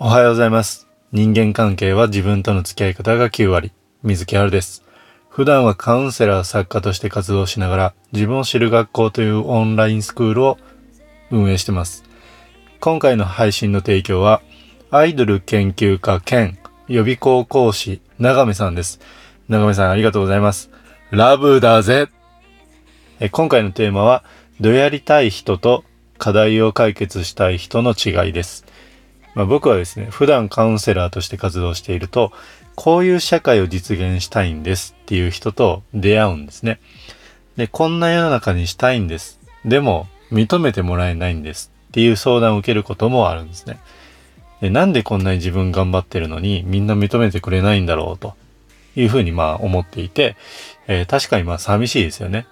おはようございます。人間関係は自分との付き合い方が9割。水木春です。普段はカウンセラー作家として活動しながら自分を知る学校というオンラインスクールを運営してます。今回の配信の提供はアイドル研究家兼予備校講師長めさんです。長めさんありがとうございます。ラブだぜえ今回のテーマはどやりたい人と課題を解決したい人の違いです。まあ、僕はですね、普段カウンセラーとして活動していると、こういう社会を実現したいんですっていう人と出会うんですね。で、こんな世の中にしたいんです。でも、認めてもらえないんですっていう相談を受けることもあるんですね。でなんでこんなに自分頑張ってるのにみんな認めてくれないんだろうというふうにまあ思っていて、えー確かにまあ寂しいですよね。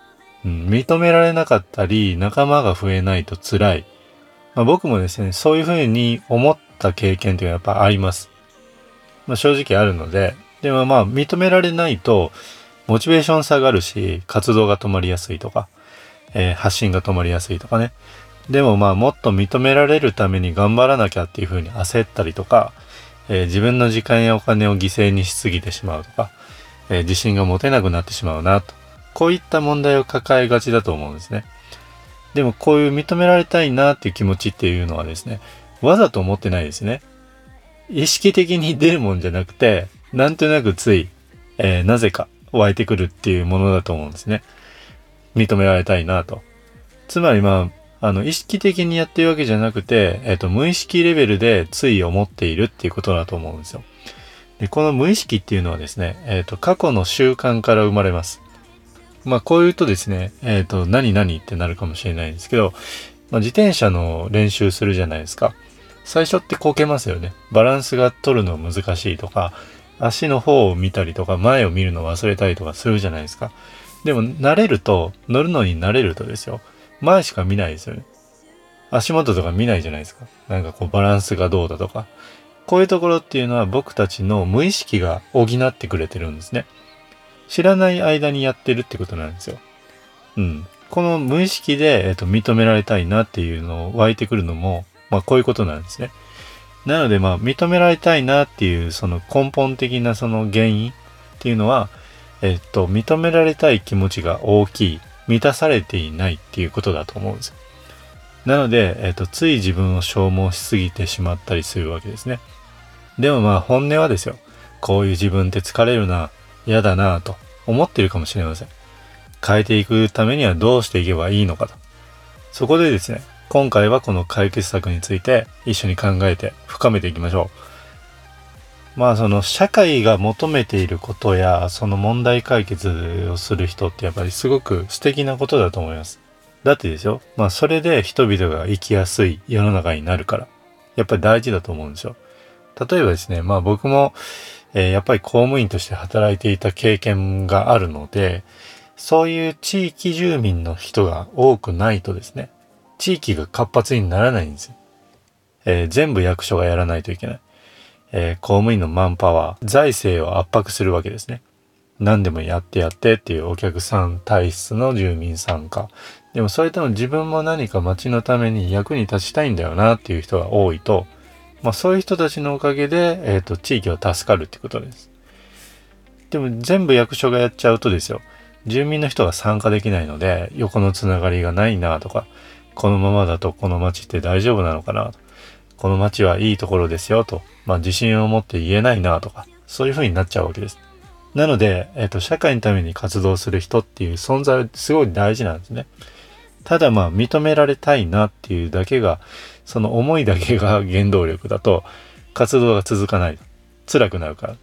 うん、認められなかったり仲間が増えないと辛い。まあ、僕もですね、そういうふうに思った経験というのはやっぱあります。まあ、正直あるので、でもまあ認められないと、モチベーション下がるし、活動が止まりやすいとか、えー発信が止まりやすいとかね。でもまあもっと認められるために頑張らなきゃっていうふうに焦ったりとか、えー自分の時間やお金を犠牲にしすぎてしまうとか、えー自信が持てなくなってしまうなと。こういった問題を抱えがちだと思うんですね。でもこういう認められたいなっていう気持ちっていうのはですね、わざと思ってないですね。意識的に出るもんじゃなくて、なんとなくつい、えーなぜか湧いてくるっていうものだと思うんですね。認められたいなと。つまりまあ、あの、意識的にやってるわけじゃなくて、えっ、と、無意識レベルでつい思っているっていうことだと思うんですよ。で、この無意識っていうのはですね、えっ、と、過去の習慣から生まれます。まあ、こう言うとですね、えっ、と、何々ってなるかもしれないんですけど、まあ、自転車の練習するじゃないですか。最初ってこけますよね。バランスが取るの難しいとか、足の方を見たりとか、前を見るの忘れたりとかするじゃないですか。でも、慣れると、乗るのに慣れるとですよ。前しか見ないですよね。足元とか見ないじゃないですか。なんかこうバランスがどうだとか。こういうところっていうのは僕たちの無意識が補ってくれてるんですね。知らない間にやってるってことなんですよ。うん。この無意識で、えっと認められたいなっていうのを湧いてくるのも、まあこういうことなんですね。なのでまあ認められたいなっていうその根本的なその原因っていうのは、えっと認められたい気持ちが大きい、満たされていないっていうことだと思うんですよ。なので、えっとつい自分を消耗しすぎてしまったりするわけですね。でもまあ本音はですよ。こういう自分って疲れるな、嫌だなと思ってるかもしれません。変えていくためにはどうしていけばいいのかと。そこでですね、今回はこの解決策について一緒に考えて深めていきましょう。まあその社会が求めていることやその問題解決をする人ってやっぱりすごく素敵なことだと思います。だってですよ、まあそれで人々が生きやすい世の中になるから、やっぱり大事だと思うんですよ。例えばですね、まあ僕も、えーやっぱり公務員として働いていた経験があるので、そういう地域住民の人が多くないとですね、地域が活発にならないんですよ。えー全部役所がやらないといけない。えー公務員のマンパワー、財政を圧迫するわけですね。何でもやってやってっていうお客さん体質の住民参加。でもそれとも自分も何か町のために役に立ちたいんだよなっていう人が多いと、まあそういう人たちのおかげで、えっ、と、地域は助かるってことです。でも全部役所がやっちゃうとですよ、住民の人が参加できないので、横のつながりがないなとか、このままだとこの町って大丈夫なのかなと。この町はいいところですよと、まあ自信を持って言えないなとか、そういう風になっちゃうわけです。なので、えっ、と、社会のために活動する人っていう存在はすごい大事なんですね。ただまあ認められたいなっていうだけが、その思いだけが原動力だと、活動が続かない。辛くなるから。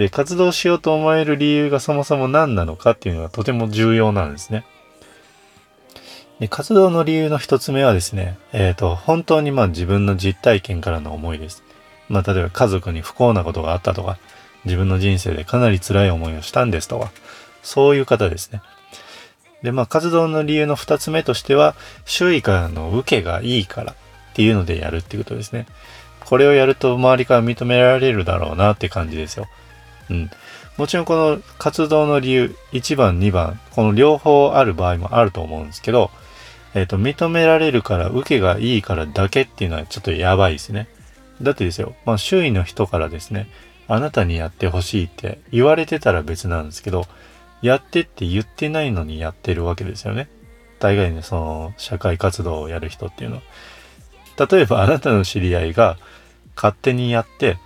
で、活動しようと思える理由がそもそも何なのかっていうのがとても重要なんですね。で活動の理由の一つ目はですね、えっ、と、本当にまあ自分の実体験からの思いです。まあ例えば家族に不幸なことがあったとか、自分の人生でかなり辛い思いをしたんですとか、そういう方ですね。で、まあ活動の理由の二つ目としては、周囲からの受けがいいからっていうのでやるっていうことですね。これをやると周りから認められるだろうなって感じですよ。うん。もちろんこの活動の理由、1番、2番、この両方ある場合もあると思うんですけど、えっ、と、認められるから、受けがいいからだけっていうのはちょっとやばいですね。だってですよ、まあ周囲の人からですね、あなたにやってほしいって言われてたら別なんですけど、やってって言ってないのにやってるわけですよね。大概ね、その社会活動をやる人っていうのは。例えばあなたの知り合いが勝手にやって、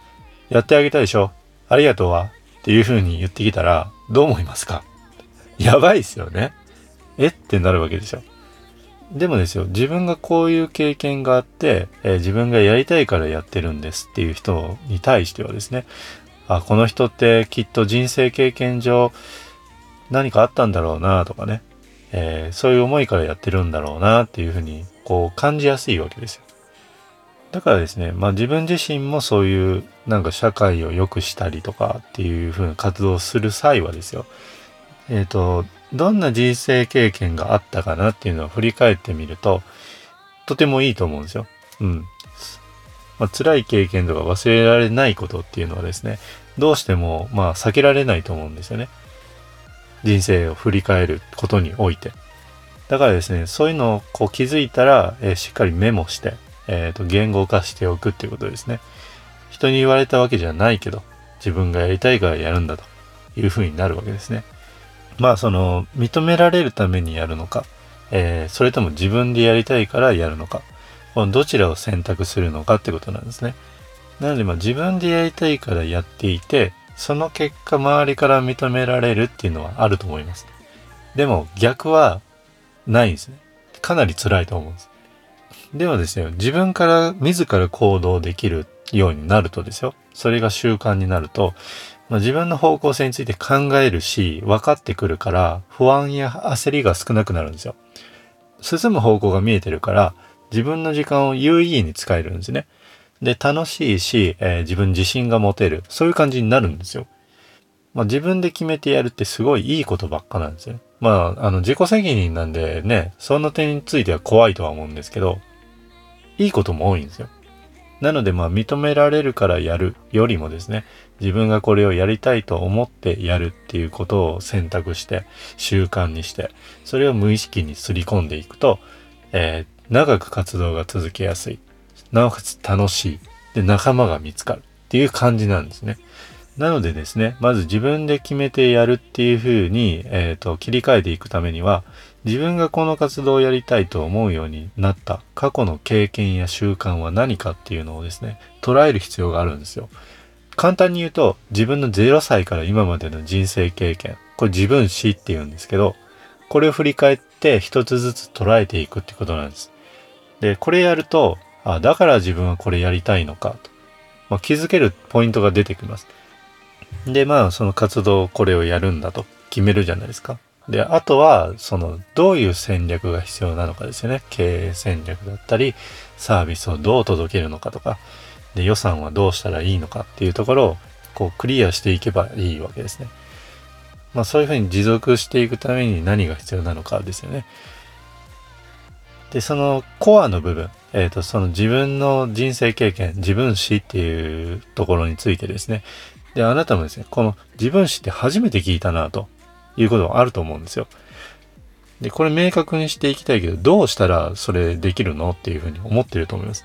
やってあげたでしょありがとうはっていう風に言ってきたら、どう思いますか？やばいっすよね。え？ってなるわけでしょ。でもですよ、自分がこういう経験があって、えー、自分がやりたいからやってるんですっていう人に対してはですね、あ、この人ってきっと人生経験上何かあったんだろうなとかね、えー、そういう思いからやってるんだろうなっていうふうにこう感じやすいわけですよ。だからですね、まあ自分自身もそういうなんか社会を良くしたりとかっていうふうな活動をする際はですよ、えっ、ー、と、どんな人生経験があったかなっていうのを振り返ってみると、とてもいいと思うんですよ。うん。まあ、辛い経験とか忘れられないことっていうのはですね、どうしてもまあ避けられないと思うんですよね。人生を振り返ることにおいて。だからですね、そういうのをこう気づいたら、えー、しっかりメモして、えっ、ー、と、言語化しておくっていうことですね。人に言われたわけじゃないけど、自分がやりたいからやるんだというふうになるわけですね。まあその認められるためにやるのか、えー、それとも自分でやりたいからやるのか、このどちらを選択するのかってことなんですね。なのでまあ自分でやりたいからやっていて、その結果周りから認められるっていうのはあると思います。でも逆はないんですね。かなり辛いと思うんです。でもですね、自分から自ら行動できるようになるとですよ。それが習慣になると、まあ、自分の方向性について考えるし、分かってくるから、不安や焦りが少なくなるんですよ。進む方向が見えてるから、自分の時間を有意義に使えるんですね。で、楽しいし、えー、自分自信が持てる。そういう感じになるんですよ。まあ、自分で決めてやるってすごいいいことばっかなんですよ。まあ、あの、自己責任なんでね、その点については怖いとは思うんですけど、いいことも多いんですよ。なのでまあ認められるからやるよりもですね、自分がこれをやりたいと思ってやるっていうことを選択して習慣にして、それを無意識にすり込んでいくと、えー、長く活動が続けやすい。なおかつ楽しい。で、仲間が見つかるっていう感じなんですね。なのでですね、まず自分で決めてやるっていう風に、えっ、ー、と、切り替えていくためには、自分がこの活動をやりたいと思うようになった過去の経験や習慣は何かっていうのをですね、捉える必要があるんですよ。簡単に言うと、自分の0歳から今までの人生経験、これ自分史って言うんですけど、これを振り返って一つずつ捉えていくってことなんです。で、これやると、あ、だから自分はこれやりたいのかと、まあ、気づけるポイントが出てきます。で、まあ、その活動、これをやるんだと決めるじゃないですか。で、あとは、その、どういう戦略が必要なのかですよね。経営戦略だったり、サービスをどう届けるのかとか、で、予算はどうしたらいいのかっていうところを、こう、クリアしていけばいいわけですね。まあ、そういうふうに持続していくために何が必要なのかですよね。で、そのコアの部分、えっ、ー、と、その自分の人生経験、自分史っていうところについてですね。で、あなたもですね、この自分史って初めて聞いたなと。いうことはあると思うんですよ。で、これ明確にしていきたいけど、どうしたらそれできるのっていうふうに思ってると思います。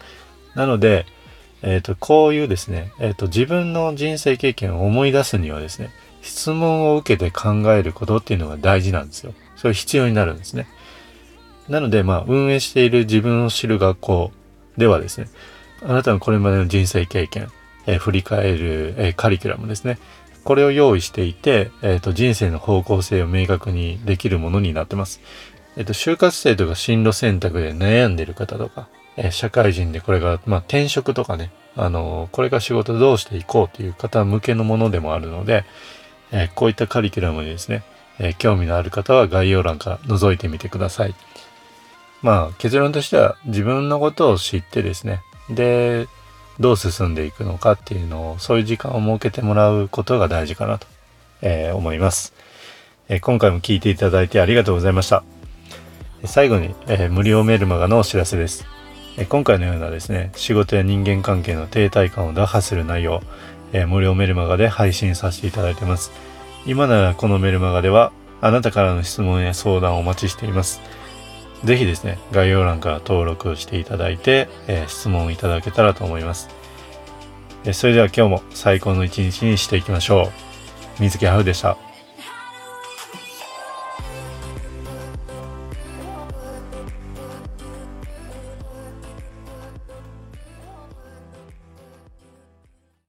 なので、えっ、ー、と、こういうですね、えっ、ー、と、自分の人生経験を思い出すにはですね、質問を受けて考えることっていうのが大事なんですよ。それ必要になるんですね。なので、まあ、運営している自分を知る学校ではですね、あなたのこれまでの人生経験、えー、振り返る、えカリキュラムですね、これを用意していて、えっ、と、人生の方向性を明確にできるものになってます。えっ、と、就活生とか進路選択で悩んでる方とか、え、社会人でこれが、まあ、転職とかね、あのこれから仕事どうしていこうという方向けのものでもあるので、えこういったカリキュラムにですね、え興味のある方は概要欄から覗いてみてください。まあ、結論としては自分のことを知ってですね、で、どう進んでいくのかっていうのを、そういう時間を設けてもらうことが大事かなと、えー、思います、えー、今回も聞いていただいてありがとうございました。最後に、えー、無料メルマガのお知らせです。え今回のようなですね、仕事や人間関係の停滞感を打破する内容、え無料メルマガで配信させていただいてます。今ならこのメルマガでは、あなたからの質問や相談をお待ちしています。ぜひですね、概要欄から登録していただいて、えー、質問いただけたらと思います。えそれでは今日も最高の一日にしていきましょう。水木ハウでした。